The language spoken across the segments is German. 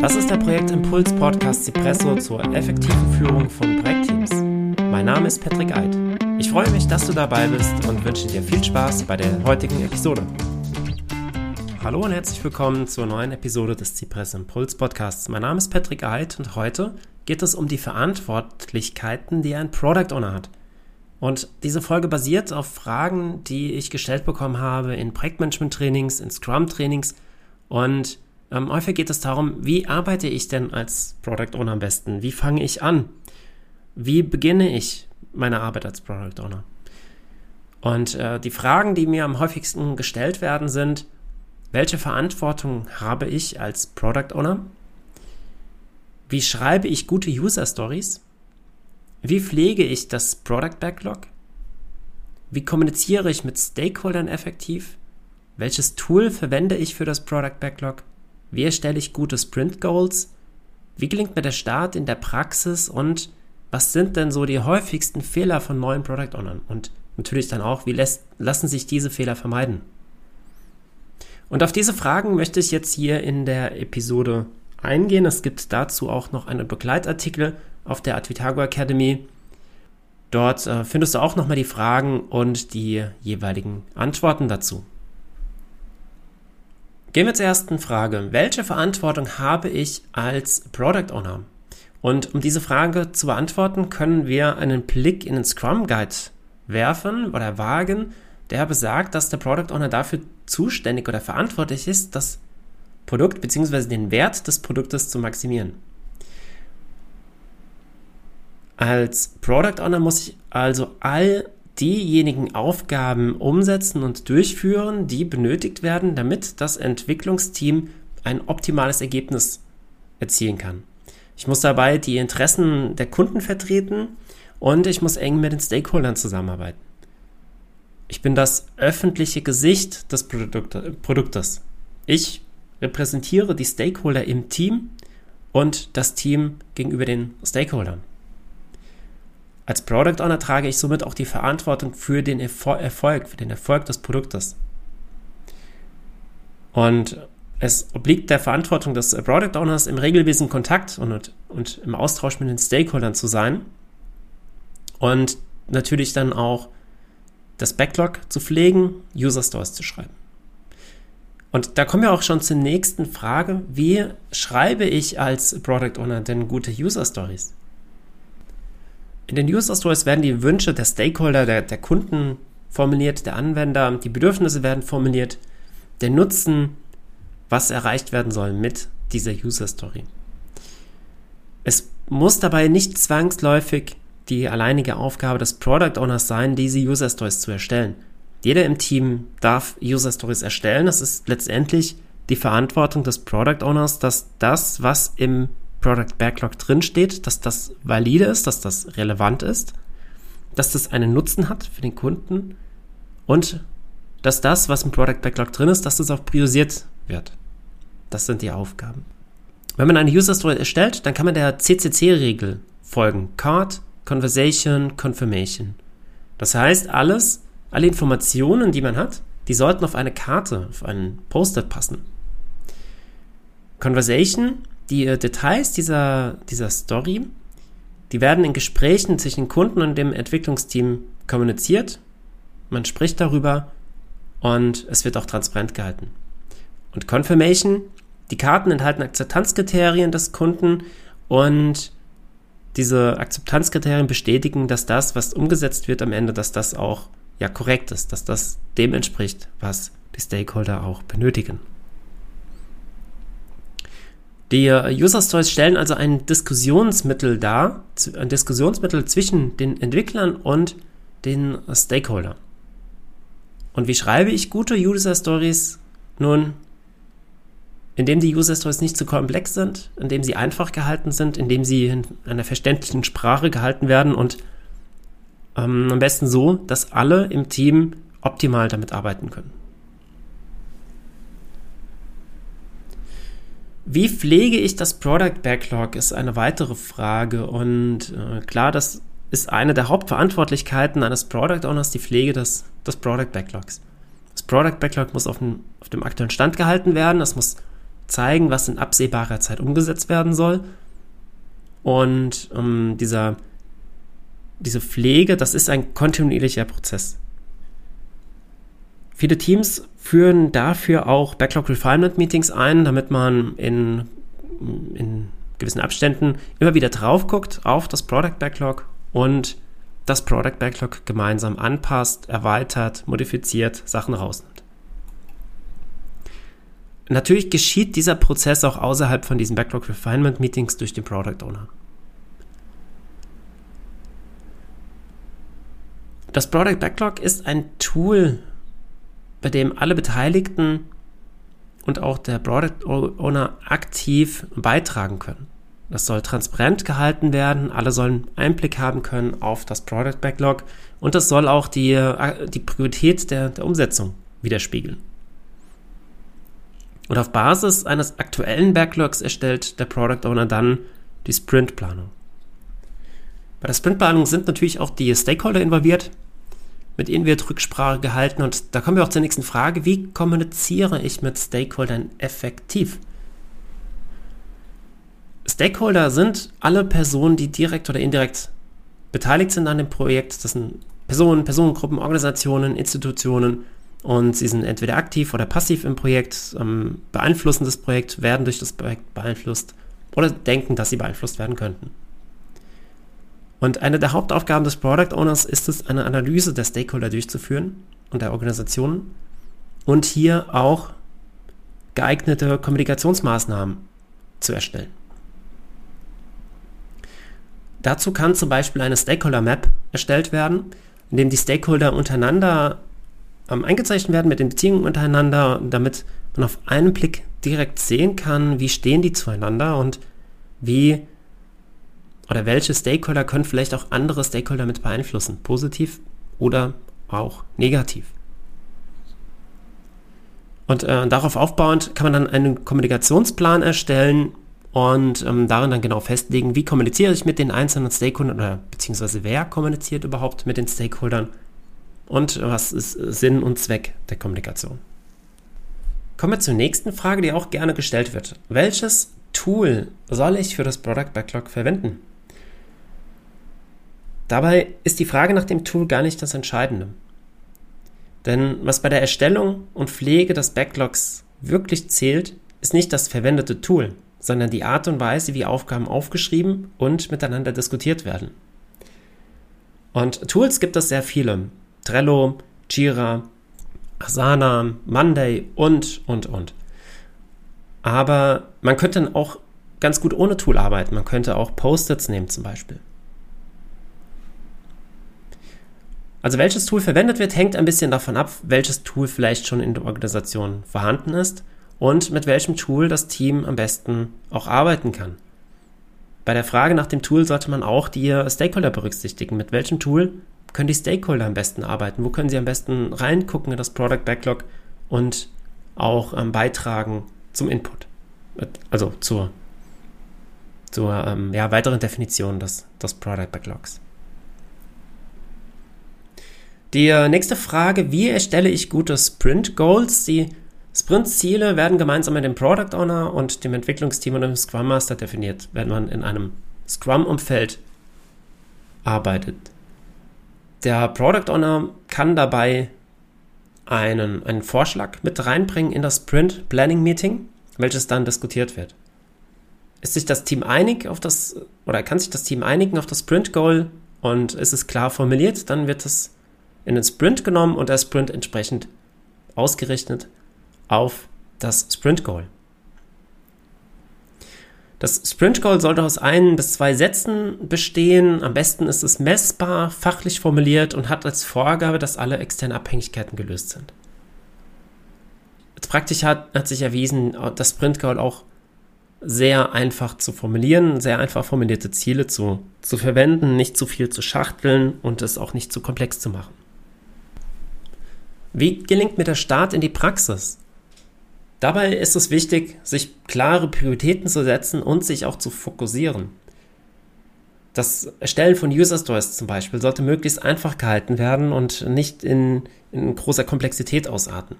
Das ist der Projektimpuls Podcast Cipresso zur effektiven Führung von Projektteams. Mein Name ist Patrick Eid. Ich freue mich, dass du dabei bist und wünsche dir viel Spaß bei der heutigen Episode. Hallo und herzlich willkommen zur neuen Episode des Cipresso Impuls Podcasts. Mein Name ist Patrick Eid und heute geht es um die Verantwortlichkeiten, die ein Product Owner hat. Und diese Folge basiert auf Fragen, die ich gestellt bekommen habe in Projektmanagement-Trainings, in Scrum-Trainings und ähm, häufig geht es darum, wie arbeite ich denn als Product Owner am besten? Wie fange ich an? Wie beginne ich meine Arbeit als Product Owner? Und äh, die Fragen, die mir am häufigsten gestellt werden, sind, welche Verantwortung habe ich als Product Owner? Wie schreibe ich gute User Stories? Wie pflege ich das Product Backlog? Wie kommuniziere ich mit Stakeholdern effektiv? Welches Tool verwende ich für das Product Backlog? Wie erstelle ich gute Sprint Goals? Wie gelingt mir der Start in der Praxis? Und was sind denn so die häufigsten Fehler von neuen Product Ownern? Und natürlich dann auch, wie lässt, lassen sich diese Fehler vermeiden? Und auf diese Fragen möchte ich jetzt hier in der Episode eingehen. Es gibt dazu auch noch einen Begleitartikel auf der Advitago Academy. Dort äh, findest du auch nochmal die Fragen und die jeweiligen Antworten dazu. Gehen wir zur ersten Frage. Welche Verantwortung habe ich als Product Owner? Und um diese Frage zu beantworten, können wir einen Blick in den Scrum Guide werfen oder wagen, der besagt, dass der Product Owner dafür zuständig oder verantwortlich ist, das Produkt bzw. den Wert des Produktes zu maximieren. Als Product Owner muss ich also all diejenigen Aufgaben umsetzen und durchführen, die benötigt werden, damit das Entwicklungsteam ein optimales Ergebnis erzielen kann. Ich muss dabei die Interessen der Kunden vertreten und ich muss eng mit den Stakeholdern zusammenarbeiten. Ich bin das öffentliche Gesicht des Produktes. Ich repräsentiere die Stakeholder im Team und das Team gegenüber den Stakeholdern. Als Product Owner trage ich somit auch die Verantwortung für den Erfolg, für den Erfolg des Produktes. Und es obliegt der Verantwortung des Product Owners im regelmäßigen Kontakt und, und im Austausch mit den Stakeholdern zu sein und natürlich dann auch das Backlog zu pflegen, User Stories zu schreiben. Und da kommen wir auch schon zur nächsten Frage. Wie schreibe ich als Product Owner denn gute User Stories? In den User Stories werden die Wünsche der Stakeholder, der, der Kunden formuliert, der Anwender, die Bedürfnisse werden formuliert, der Nutzen, was erreicht werden soll mit dieser User Story. Es muss dabei nicht zwangsläufig die alleinige Aufgabe des Product Owners sein, diese User Stories zu erstellen. Jeder im Team darf User Stories erstellen. Das ist letztendlich die Verantwortung des Product Owners, dass das, was im Product Backlog drinsteht, dass das valide ist, dass das relevant ist, dass das einen Nutzen hat für den Kunden und dass das, was im Product Backlog drin ist, dass das auch priorisiert wird. Das sind die Aufgaben. Wenn man eine User Story erstellt, dann kann man der CCC-Regel folgen. Card, Conversation, Confirmation. Das heißt, alles, alle Informationen, die man hat, die sollten auf eine Karte, auf einen Post-it passen. Conversation die äh, Details dieser, dieser Story, die werden in Gesprächen zwischen Kunden und dem Entwicklungsteam kommuniziert. Man spricht darüber und es wird auch transparent gehalten. Und Confirmation, die Karten enthalten Akzeptanzkriterien des Kunden und diese Akzeptanzkriterien bestätigen, dass das, was umgesetzt wird am Ende, dass das auch ja korrekt ist, dass das dem entspricht, was die Stakeholder auch benötigen. Die User Stories stellen also ein Diskussionsmittel dar, ein Diskussionsmittel zwischen den Entwicklern und den Stakeholdern. Und wie schreibe ich gute User Stories? Nun, indem die User Stories nicht zu komplex sind, indem sie einfach gehalten sind, indem sie in einer verständlichen Sprache gehalten werden und ähm, am besten so, dass alle im Team optimal damit arbeiten können. Wie pflege ich das Product Backlog, ist eine weitere Frage. Und äh, klar, das ist eine der Hauptverantwortlichkeiten eines Product Owners, die Pflege des, des Product Backlogs. Das Product Backlog muss auf dem, auf dem aktuellen Stand gehalten werden, es muss zeigen, was in absehbarer Zeit umgesetzt werden soll. Und ähm, dieser, diese Pflege, das ist ein kontinuierlicher Prozess. Viele Teams führen dafür auch Backlog Refinement Meetings ein, damit man in, in gewissen Abständen immer wieder drauf guckt auf das Product Backlog und das Product Backlog gemeinsam anpasst, erweitert, modifiziert, Sachen rausnimmt. Natürlich geschieht dieser Prozess auch außerhalb von diesen Backlog Refinement Meetings durch den Product Owner. Das Product Backlog ist ein Tool, bei dem alle Beteiligten und auch der Product Owner aktiv beitragen können. Das soll transparent gehalten werden, alle sollen Einblick haben können auf das Product Backlog und das soll auch die, äh, die Priorität der, der Umsetzung widerspiegeln. Und auf Basis eines aktuellen Backlogs erstellt der Product Owner dann die Sprintplanung. Bei der Sprintplanung sind natürlich auch die Stakeholder involviert, mit ihnen wird Rücksprache gehalten und da kommen wir auch zur nächsten Frage, wie kommuniziere ich mit Stakeholdern effektiv? Stakeholder sind alle Personen, die direkt oder indirekt beteiligt sind an dem Projekt. Das sind Personen, Personengruppen, Organisationen, Institutionen und sie sind entweder aktiv oder passiv im Projekt, ähm, beeinflussen das Projekt, werden durch das Projekt beeinflusst oder denken, dass sie beeinflusst werden könnten. Und eine der Hauptaufgaben des Product Owners ist es, eine Analyse der Stakeholder durchzuführen und der Organisationen und hier auch geeignete Kommunikationsmaßnahmen zu erstellen. Dazu kann zum Beispiel eine Stakeholder Map erstellt werden, in dem die Stakeholder untereinander ähm, eingezeichnet werden mit den Beziehungen untereinander, damit man auf einen Blick direkt sehen kann, wie stehen die zueinander und wie oder welche Stakeholder können vielleicht auch andere Stakeholder mit beeinflussen, positiv oder auch negativ. Und äh, darauf aufbauend kann man dann einen Kommunikationsplan erstellen und ähm, darin dann genau festlegen, wie kommuniziere ich mit den einzelnen Stakeholdern oder beziehungsweise wer kommuniziert überhaupt mit den Stakeholdern und was ist Sinn und Zweck der Kommunikation. Kommen wir zur nächsten Frage, die auch gerne gestellt wird. Welches Tool soll ich für das Product Backlog verwenden? Dabei ist die Frage nach dem Tool gar nicht das Entscheidende. Denn was bei der Erstellung und Pflege des Backlogs wirklich zählt, ist nicht das verwendete Tool, sondern die Art und Weise, wie Aufgaben aufgeschrieben und miteinander diskutiert werden. Und Tools gibt es sehr viele. Trello, Jira, Asana, Monday und, und, und. Aber man könnte auch ganz gut ohne Tool arbeiten. Man könnte auch Post-its nehmen zum Beispiel. Also welches Tool verwendet wird, hängt ein bisschen davon ab, welches Tool vielleicht schon in der Organisation vorhanden ist und mit welchem Tool das Team am besten auch arbeiten kann. Bei der Frage nach dem Tool sollte man auch die Stakeholder berücksichtigen. Mit welchem Tool können die Stakeholder am besten arbeiten? Wo können sie am besten reingucken in das Product Backlog und auch ähm, beitragen zum Input? Also zur, zur ähm, ja, weiteren Definition des, des Product Backlogs. Die äh, nächste Frage, wie erstelle ich gute Sprint Goals? Die Sprint-Ziele werden gemeinsam mit dem Product Owner und dem Entwicklungsteam und dem Scrum Master definiert, wenn man in einem Scrum-Umfeld arbeitet. Der Product Owner kann dabei einen, einen Vorschlag mit reinbringen in das Sprint Planning Meeting, welches dann diskutiert wird. Ist sich das Team einig auf das, oder kann sich das Team einigen auf das Sprint Goal und ist es klar formuliert, dann wird es in den Sprint genommen und der Sprint entsprechend ausgerichtet auf das Sprint Goal. Das Sprint Goal sollte aus ein bis zwei Sätzen bestehen. Am besten ist es messbar, fachlich formuliert und hat als Vorgabe, dass alle externen Abhängigkeiten gelöst sind. Praktisch hat, hat sich erwiesen, das Sprint Goal auch sehr einfach zu formulieren, sehr einfach formulierte Ziele zu, zu verwenden, nicht zu viel zu schachteln und es auch nicht zu komplex zu machen. Wie gelingt mir der Start in die Praxis? Dabei ist es wichtig, sich klare Prioritäten zu setzen und sich auch zu fokussieren. Das Erstellen von User Stories zum Beispiel sollte möglichst einfach gehalten werden und nicht in, in großer Komplexität ausarten,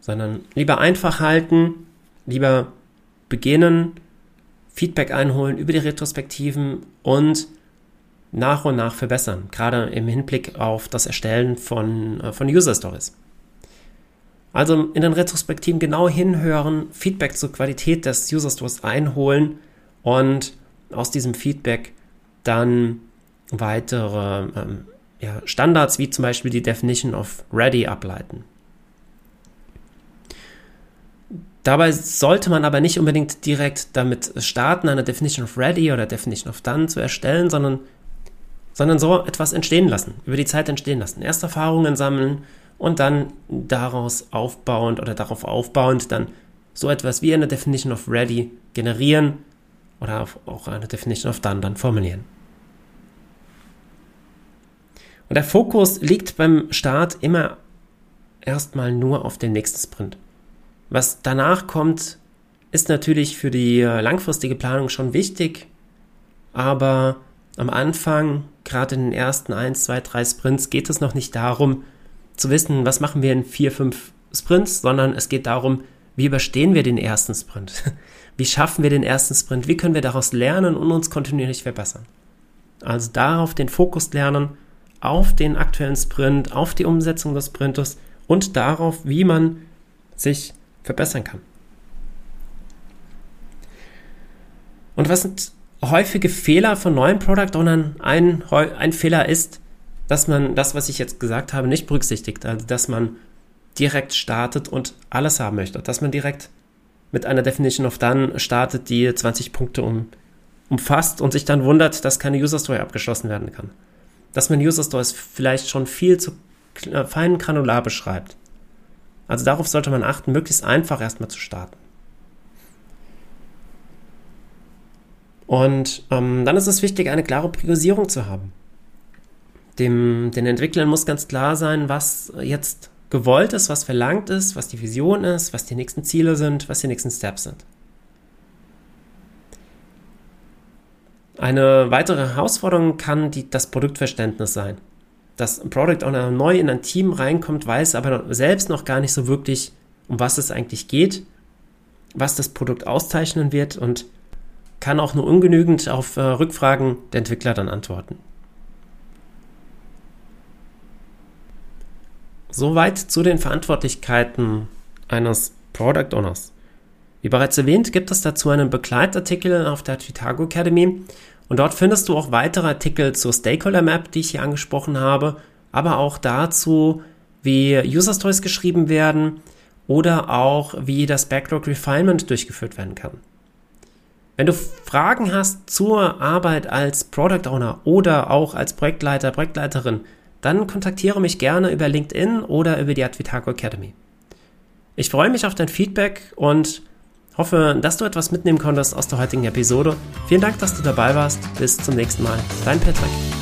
sondern lieber einfach halten lieber beginnen, Feedback einholen über die Retrospektiven und nach und nach verbessern, gerade im Hinblick auf das Erstellen von, äh, von User Stories. Also in den Retrospektiven genau hinhören, Feedback zur Qualität des User Stories einholen und aus diesem Feedback dann weitere ähm, ja, Standards wie zum Beispiel die Definition of Ready ableiten. Dabei sollte man aber nicht unbedingt direkt damit starten, eine Definition of Ready oder Definition of Done zu erstellen, sondern, sondern so etwas entstehen lassen, über die Zeit entstehen lassen. Erst Erfahrungen sammeln und dann daraus aufbauend oder darauf aufbauend dann so etwas wie eine Definition of Ready generieren oder auch eine Definition of Done dann formulieren. Und der Fokus liegt beim Start immer erstmal nur auf den nächsten Sprint. Was danach kommt, ist natürlich für die langfristige Planung schon wichtig, aber am Anfang, gerade in den ersten 1, 2, 3 Sprints, geht es noch nicht darum, zu wissen, was machen wir in 4, 5 Sprints, sondern es geht darum, wie überstehen wir den ersten Sprint? Wie schaffen wir den ersten Sprint? Wie können wir daraus lernen und uns kontinuierlich verbessern? Also darauf den Fokus lernen, auf den aktuellen Sprint, auf die Umsetzung des Sprintes und darauf, wie man sich verbessern kann. Und was sind häufige Fehler von neuen Product Ownern? Ein, ein Fehler ist, dass man das, was ich jetzt gesagt habe, nicht berücksichtigt. Also, dass man direkt startet und alles haben möchte. Dass man direkt mit einer Definition of Done startet, die 20 Punkte um, umfasst und sich dann wundert, dass keine User Story abgeschlossen werden kann. Dass man User Stories vielleicht schon viel zu fein granular beschreibt. Also darauf sollte man achten, möglichst einfach erstmal zu starten. Und ähm, dann ist es wichtig, eine klare Priorisierung zu haben. Dem, den Entwicklern muss ganz klar sein, was jetzt gewollt ist, was verlangt ist, was die Vision ist, was die nächsten Ziele sind, was die nächsten Steps sind. Eine weitere Herausforderung kann die, das Produktverständnis sein dass ein Product Owner neu in ein Team reinkommt, weiß aber selbst noch gar nicht so wirklich, um was es eigentlich geht, was das Produkt auszeichnen wird und kann auch nur ungenügend auf äh, Rückfragen der Entwickler dann antworten. Soweit zu den Verantwortlichkeiten eines Product Owners. Wie bereits erwähnt, gibt es dazu einen Begleitartikel auf der Chicago Academy und dort findest du auch weitere Artikel zur Stakeholder Map, die ich hier angesprochen habe, aber auch dazu, wie User Stories geschrieben werden oder auch wie das Backlog Refinement durchgeführt werden kann. Wenn du Fragen hast zur Arbeit als Product Owner oder auch als Projektleiter, Projektleiterin, dann kontaktiere mich gerne über LinkedIn oder über die Advitaco Academy. Ich freue mich auf dein Feedback und Hoffe, dass du etwas mitnehmen konntest aus der heutigen Episode. Vielen Dank, dass du dabei warst. Bis zum nächsten Mal. Dein Patrick.